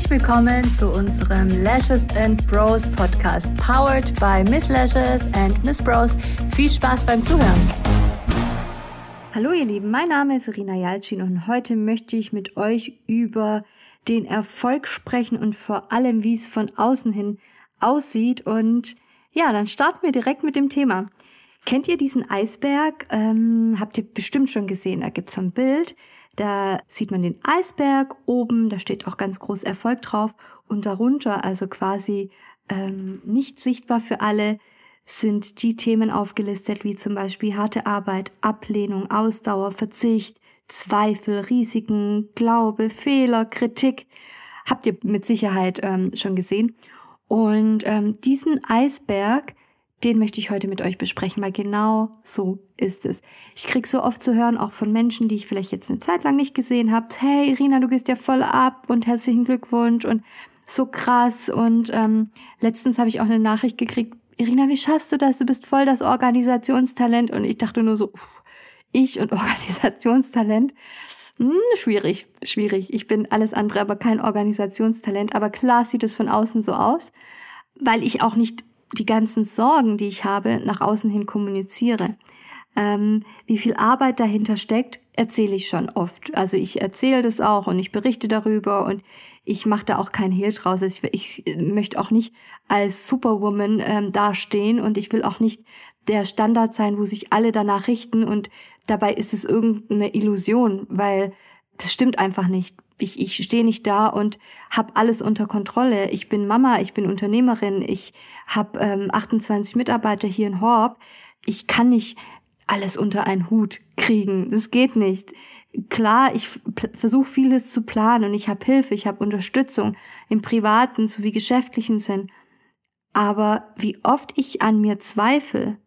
Herzlich willkommen zu unserem Lashes and Bros Podcast, powered by Miss Lashes and Miss Bros. Viel Spaß beim Zuhören. Hallo ihr Lieben, mein Name ist Irina Jalcin und heute möchte ich mit euch über den Erfolg sprechen und vor allem, wie es von außen hin aussieht. Und ja, dann starten wir direkt mit dem Thema. Kennt ihr diesen Eisberg? Ähm, habt ihr bestimmt schon gesehen. Da gibt's so ein Bild. Da sieht man den Eisberg oben, da steht auch ganz groß Erfolg drauf. Und darunter, also quasi ähm, nicht sichtbar für alle, sind die Themen aufgelistet, wie zum Beispiel harte Arbeit, Ablehnung, Ausdauer, Verzicht, Zweifel, Risiken, Glaube, Fehler, Kritik. Habt ihr mit Sicherheit ähm, schon gesehen. Und ähm, diesen Eisberg, den möchte ich heute mit euch besprechen, weil genau so ist es. Ich krieg so oft zu hören, auch von Menschen, die ich vielleicht jetzt eine Zeit lang nicht gesehen habe, hey Irina, du gehst ja voll ab und herzlichen Glückwunsch und so krass. Und ähm, letztens habe ich auch eine Nachricht gekriegt, Irina, wie schaffst du das? Du bist voll das Organisationstalent. Und ich dachte nur so, uff, ich und Organisationstalent. Hm, schwierig, schwierig. Ich bin alles andere, aber kein Organisationstalent. Aber klar sieht es von außen so aus, weil ich auch nicht die ganzen Sorgen, die ich habe, nach außen hin kommuniziere. Ähm, wie viel Arbeit dahinter steckt, erzähle ich schon oft. Also ich erzähle das auch und ich berichte darüber und ich mache da auch kein Hehl draus. Ich, ich möchte auch nicht als Superwoman ähm, dastehen und ich will auch nicht der Standard sein, wo sich alle danach richten und Dabei ist es irgendeine Illusion, weil das stimmt einfach nicht. Ich, ich stehe nicht da und habe alles unter Kontrolle. Ich bin Mama, ich bin Unternehmerin, ich habe ähm, 28 Mitarbeiter hier in Horb. Ich kann nicht alles unter einen Hut kriegen. Das geht nicht. Klar, ich versuche vieles zu planen und ich habe Hilfe, ich habe Unterstützung im privaten sowie geschäftlichen Sinn. Aber wie oft ich an mir zweifle,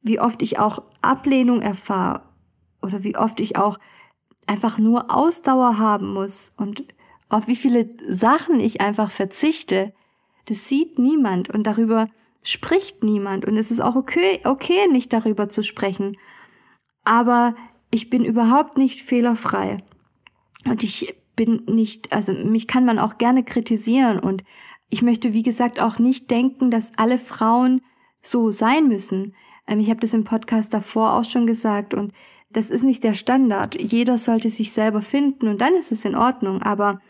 wie oft ich auch Ablehnung erfahre oder wie oft ich auch einfach nur Ausdauer haben muss und auf wie viele Sachen ich einfach verzichte, das sieht niemand und darüber spricht niemand und es ist auch okay, okay, nicht darüber zu sprechen. Aber ich bin überhaupt nicht fehlerfrei und ich bin nicht, also mich kann man auch gerne kritisieren und ich möchte, wie gesagt, auch nicht denken, dass alle Frauen so sein müssen. Ähm, ich habe das im Podcast davor auch schon gesagt und das ist nicht der Standard. Jeder sollte sich selber finden und dann ist es in Ordnung. Aber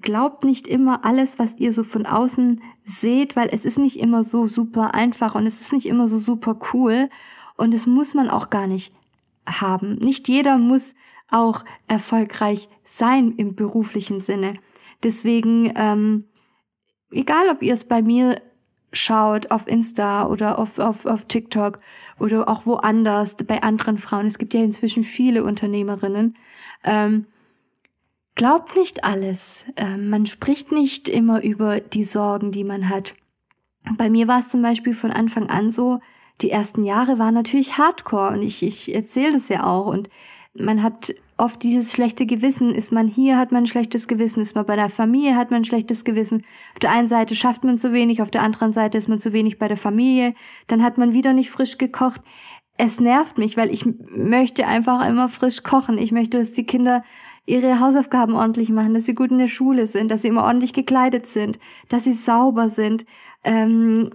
glaubt nicht immer alles, was ihr so von außen seht, weil es ist nicht immer so super einfach und es ist nicht immer so super cool und es muss man auch gar nicht haben. Nicht jeder muss auch erfolgreich sein im beruflichen Sinne. Deswegen, ähm, egal ob ihr es bei mir schaut auf Insta oder auf, auf, auf TikTok oder auch woanders bei anderen Frauen. Es gibt ja inzwischen viele Unternehmerinnen. Ähm, glaubt nicht alles. Ähm, man spricht nicht immer über die Sorgen, die man hat. Bei mir war es zum Beispiel von Anfang an so, die ersten Jahre waren natürlich hardcore und ich, ich erzähle das ja auch und man hat oft dieses schlechte Gewissen. Ist man hier, hat man ein schlechtes Gewissen. Ist man bei der Familie, hat man ein schlechtes Gewissen. Auf der einen Seite schafft man zu wenig, auf der anderen Seite ist man zu wenig bei der Familie. Dann hat man wieder nicht frisch gekocht. Es nervt mich, weil ich möchte einfach immer frisch kochen. Ich möchte, dass die Kinder ihre Hausaufgaben ordentlich machen, dass sie gut in der Schule sind, dass sie immer ordentlich gekleidet sind, dass sie sauber sind. Ähm,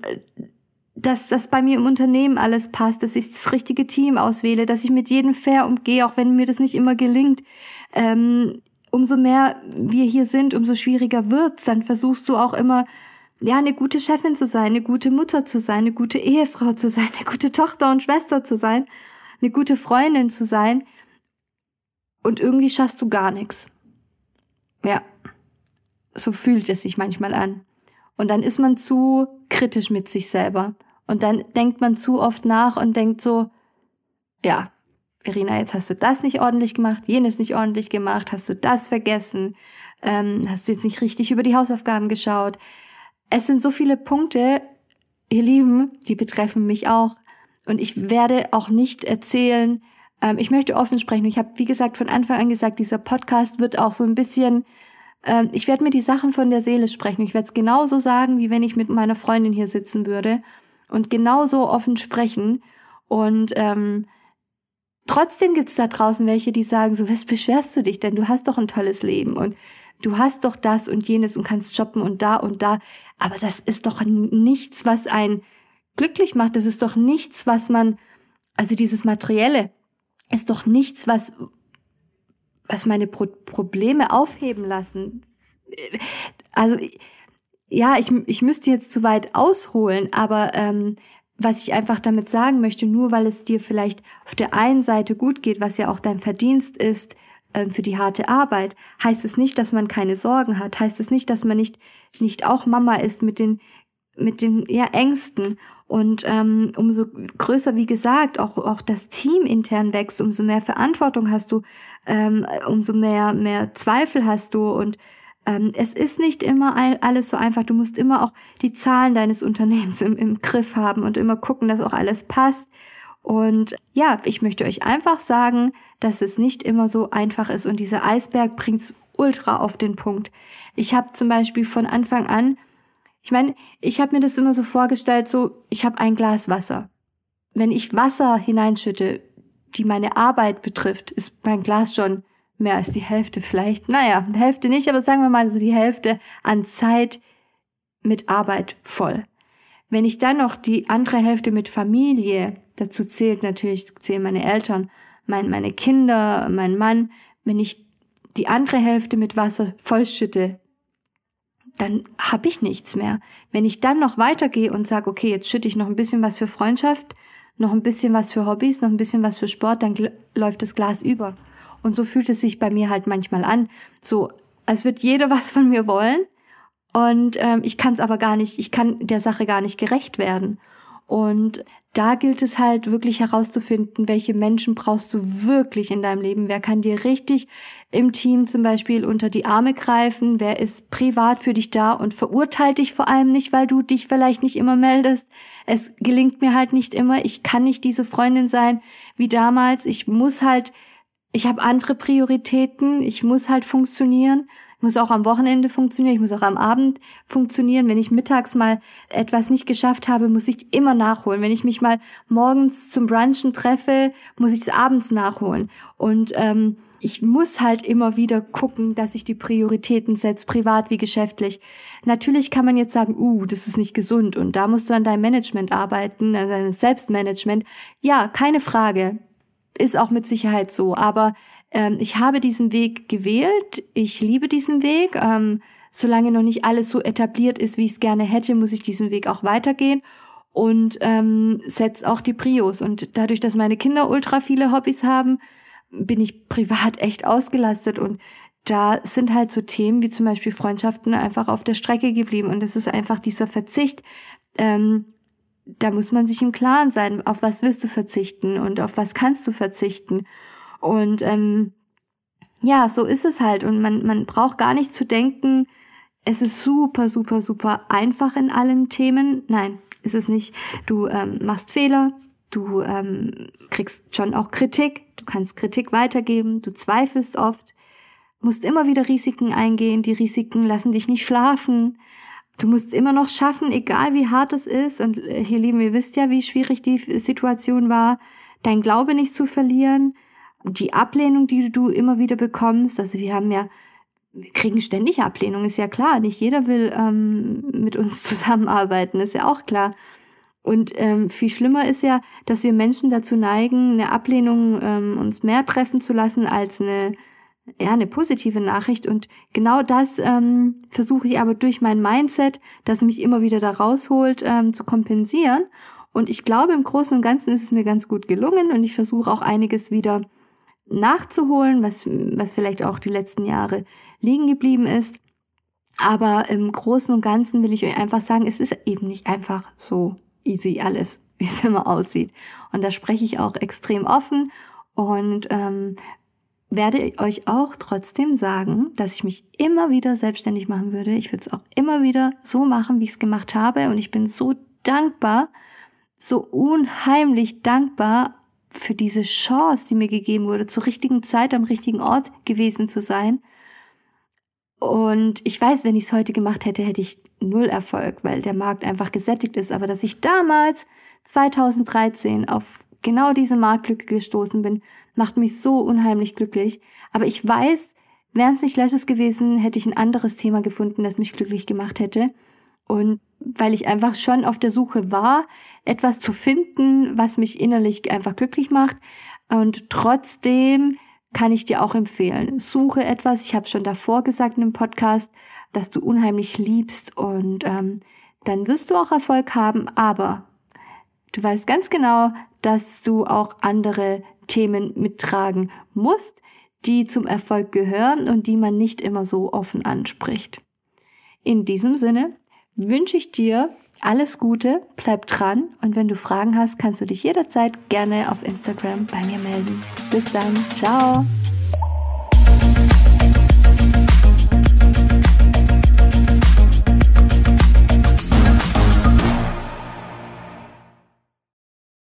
dass das bei mir im Unternehmen alles passt, dass ich das richtige Team auswähle, dass ich mit jedem fair umgehe, auch wenn mir das nicht immer gelingt. Ähm, umso mehr wir hier sind, umso schwieriger wird's. Dann versuchst du auch immer, ja, eine gute Chefin zu sein, eine gute Mutter zu sein, eine gute Ehefrau zu sein, eine gute Tochter und Schwester zu sein, eine gute Freundin zu sein. Und irgendwie schaffst du gar nichts. Ja, so fühlt es sich manchmal an. Und dann ist man zu kritisch mit sich selber. Und dann denkt man zu oft nach und denkt so, ja, Verena, jetzt hast du das nicht ordentlich gemacht, jenes nicht ordentlich gemacht, hast du das vergessen, ähm, hast du jetzt nicht richtig über die Hausaufgaben geschaut. Es sind so viele Punkte, ihr Lieben, die betreffen mich auch. Und ich werde auch nicht erzählen, ähm, ich möchte offen sprechen. Ich habe, wie gesagt, von Anfang an gesagt, dieser Podcast wird auch so ein bisschen ähm, ich werde mir die Sachen von der Seele sprechen. Ich werde es genauso sagen, wie wenn ich mit meiner Freundin hier sitzen würde und genauso offen sprechen. Und ähm, trotzdem gibt's da draußen welche, die sagen, so, was beschwerst du dich denn? Du hast doch ein tolles Leben. Und du hast doch das und jenes und kannst shoppen und da und da. Aber das ist doch nichts, was einen glücklich macht. Das ist doch nichts, was man, also dieses Materielle ist doch nichts, was, was meine Pro Probleme aufheben lassen. Also, ja, ich, ich müsste jetzt zu weit ausholen, aber ähm, was ich einfach damit sagen möchte, nur weil es dir vielleicht auf der einen Seite gut geht, was ja auch dein Verdienst ist, ähm, für die harte Arbeit, heißt es nicht, dass man keine Sorgen hat, heißt es nicht, dass man nicht, nicht auch Mama ist mit den, mit den ja, Ängsten. Und ähm, umso größer, wie gesagt, auch, auch das Team intern wächst, umso mehr Verantwortung hast du, ähm, umso mehr, mehr Zweifel hast du und ähm, es ist nicht immer alles so einfach. Du musst immer auch die Zahlen deines Unternehmens im, im Griff haben und immer gucken, dass auch alles passt. Und ja, ich möchte euch einfach sagen, dass es nicht immer so einfach ist und dieser Eisberg bringt's ultra auf den Punkt. Ich habe zum Beispiel von Anfang an, ich meine, ich habe mir das immer so vorgestellt, so ich habe ein Glas Wasser. Wenn ich Wasser hineinschütte, die meine Arbeit betrifft, ist mein Glas schon mehr als die Hälfte vielleicht. Naja, Hälfte nicht, aber sagen wir mal so die Hälfte an Zeit mit Arbeit voll. Wenn ich dann noch die andere Hälfte mit Familie, dazu zählt natürlich, zählen meine Eltern, mein, meine Kinder, mein Mann, wenn ich die andere Hälfte mit Wasser vollschütte, dann habe ich nichts mehr. Wenn ich dann noch weitergehe und sage, okay, jetzt schütte ich noch ein bisschen was für Freundschaft, noch ein bisschen was für Hobbys, noch ein bisschen was für Sport, dann läuft das Glas über. Und so fühlt es sich bei mir halt manchmal an. So, als wird jeder was von mir wollen und ähm, ich kann es aber gar nicht, ich kann der Sache gar nicht gerecht werden. Und da gilt es halt wirklich herauszufinden, welche Menschen brauchst du wirklich in deinem Leben. Wer kann dir richtig im Team zum Beispiel unter die Arme greifen? Wer ist privat für dich da und verurteilt dich vor allem nicht, weil du dich vielleicht nicht immer meldest? Es gelingt mir halt nicht immer. Ich kann nicht diese Freundin sein wie damals. Ich muss halt, ich habe andere Prioritäten. Ich muss halt funktionieren muss auch am Wochenende funktionieren, ich muss auch am Abend funktionieren. Wenn ich mittags mal etwas nicht geschafft habe, muss ich immer nachholen. Wenn ich mich mal morgens zum Brunchen treffe, muss ich es abends nachholen. Und ähm, ich muss halt immer wieder gucken, dass ich die Prioritäten setze, privat wie geschäftlich. Natürlich kann man jetzt sagen, uh, das ist nicht gesund und da musst du an deinem Management arbeiten, an deinem Selbstmanagement. Ja, keine Frage. Ist auch mit Sicherheit so. Aber ähm, ich habe diesen Weg gewählt. Ich liebe diesen Weg. Ähm, solange noch nicht alles so etabliert ist, wie ich es gerne hätte, muss ich diesen Weg auch weitergehen und ähm, setze auch die Prios. Und dadurch, dass meine Kinder ultra viele Hobbys haben, bin ich privat echt ausgelastet und da sind halt so Themen wie zum Beispiel Freundschaften einfach auf der Strecke geblieben und es ist einfach dieser Verzicht. Ähm, da muss man sich im Klaren sein, auf was wirst du verzichten und auf was kannst du verzichten. Und ähm, ja, so ist es halt. Und man, man braucht gar nicht zu denken, es ist super, super, super einfach in allen Themen. Nein, ist es nicht. Du ähm, machst Fehler, du ähm, kriegst schon auch Kritik, du kannst Kritik weitergeben, du zweifelst oft, musst immer wieder Risiken eingehen, die Risiken lassen dich nicht schlafen. Du musst immer noch schaffen, egal wie hart es ist. Und äh, hier lieben, ihr wisst ja, wie schwierig die Situation war, dein Glaube nicht zu verlieren, die Ablehnung, die du immer wieder bekommst, also wir haben ja, wir kriegen ständig Ablehnung, ist ja klar. Nicht jeder will ähm, mit uns zusammenarbeiten, ist ja auch klar. Und ähm, viel schlimmer ist ja, dass wir Menschen dazu neigen, eine Ablehnung ähm, uns mehr treffen zu lassen als eine, ja, eine positive Nachricht. Und genau das ähm, versuche ich aber durch mein Mindset, das mich immer wieder da rausholt, ähm, zu kompensieren. Und ich glaube, im Großen und Ganzen ist es mir ganz gut gelungen und ich versuche auch einiges wieder nachzuholen, was, was vielleicht auch die letzten Jahre liegen geblieben ist. Aber im Großen und Ganzen will ich euch einfach sagen, es ist eben nicht einfach so easy alles, wie es immer aussieht. Und da spreche ich auch extrem offen und ähm, werde euch auch trotzdem sagen, dass ich mich immer wieder selbstständig machen würde. Ich würde es auch immer wieder so machen, wie ich es gemacht habe. Und ich bin so dankbar, so unheimlich dankbar für diese Chance, die mir gegeben wurde, zur richtigen Zeit am richtigen Ort gewesen zu sein. Und ich weiß, wenn ich es heute gemacht hätte, hätte ich null Erfolg, weil der Markt einfach gesättigt ist. Aber dass ich damals, 2013, auf genau diese Marktlücke gestoßen bin, macht mich so unheimlich glücklich. Aber ich weiß, Wären es nicht Lashes gewesen, hätte ich ein anderes Thema gefunden, das mich glücklich gemacht hätte. Und weil ich einfach schon auf der Suche war, etwas zu finden, was mich innerlich einfach glücklich macht. Und trotzdem kann ich dir auch empfehlen. Suche etwas, ich habe schon davor gesagt in dem Podcast, dass du unheimlich liebst und ähm, dann wirst du auch Erfolg haben, aber du weißt ganz genau, dass du auch andere Themen mittragen musst, die zum Erfolg gehören und die man nicht immer so offen anspricht. In diesem Sinne wünsche ich dir alles Gute, bleib dran und wenn du Fragen hast, kannst du dich jederzeit gerne auf Instagram bei mir melden. Bis dann, ciao!